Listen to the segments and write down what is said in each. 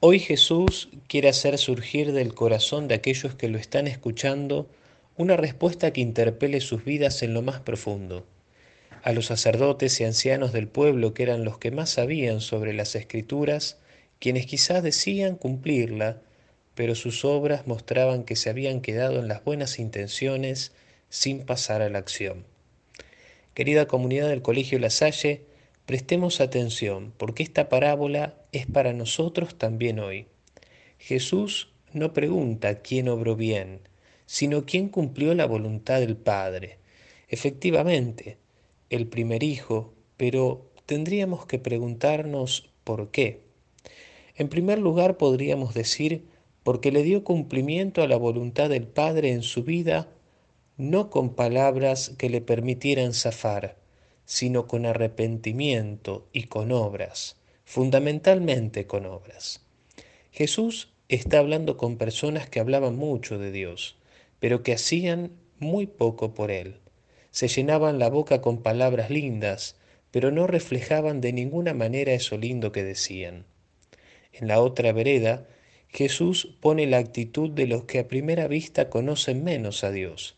Hoy Jesús quiere hacer surgir del corazón de aquellos que lo están escuchando una respuesta que interpele sus vidas en lo más profundo. A los sacerdotes y ancianos del pueblo, que eran los que más sabían sobre las escrituras, quienes quizás decían cumplirla, pero sus obras mostraban que se habían quedado en las buenas intenciones sin pasar a la acción. Querida comunidad del Colegio La Salle, prestemos atención porque esta parábola es para nosotros también hoy. Jesús no pregunta quién obró bien, sino quién cumplió la voluntad del Padre. Efectivamente, el primer hijo, pero tendríamos que preguntarnos por qué. En primer lugar, podríamos decir porque le dio cumplimiento a la voluntad del Padre en su vida no con palabras que le permitieran zafar, sino con arrepentimiento y con obras, fundamentalmente con obras. Jesús está hablando con personas que hablaban mucho de Dios, pero que hacían muy poco por Él. Se llenaban la boca con palabras lindas, pero no reflejaban de ninguna manera eso lindo que decían. En la otra vereda, Jesús pone la actitud de los que a primera vista conocen menos a Dios,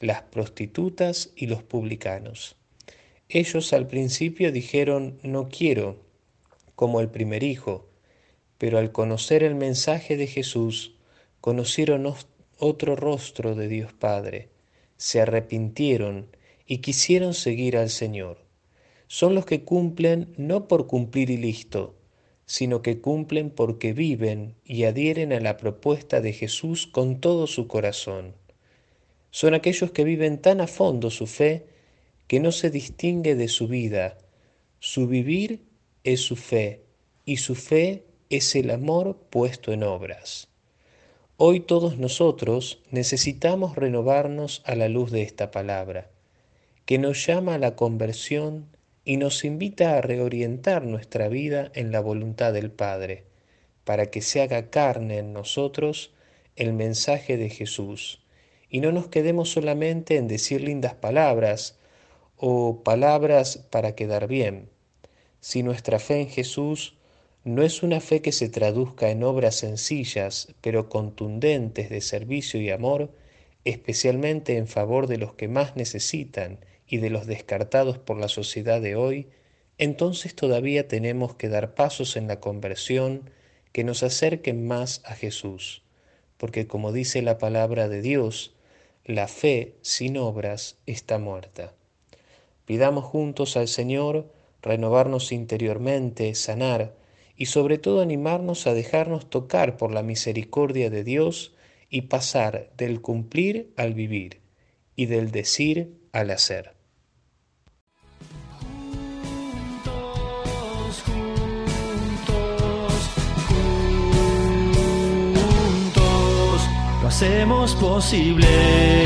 las prostitutas y los publicanos. Ellos al principio dijeron no quiero, como el primer hijo, pero al conocer el mensaje de Jesús, conocieron otro rostro de Dios Padre, se arrepintieron y quisieron seguir al Señor. Son los que cumplen no por cumplir y listo, sino que cumplen porque viven y adhieren a la propuesta de Jesús con todo su corazón son aquellos que viven tan a fondo su fe que no se distingue de su vida. Su vivir es su fe y su fe es el amor puesto en obras. Hoy todos nosotros necesitamos renovarnos a la luz de esta palabra, que nos llama a la conversión y nos invita a reorientar nuestra vida en la voluntad del Padre, para que se haga carne en nosotros el mensaje de Jesús y no nos quedemos solamente en decir lindas palabras o palabras para quedar bien. Si nuestra fe en Jesús no es una fe que se traduzca en obras sencillas pero contundentes de servicio y amor, especialmente en favor de los que más necesitan y de los descartados por la sociedad de hoy, entonces todavía tenemos que dar pasos en la conversión que nos acerquen más a Jesús, porque como dice la palabra de Dios, la fe sin obras está muerta. Pidamos juntos al Señor renovarnos interiormente, sanar y sobre todo animarnos a dejarnos tocar por la misericordia de Dios y pasar del cumplir al vivir y del decir al hacer. Juntos, juntos, juntos, lo hacemos posible.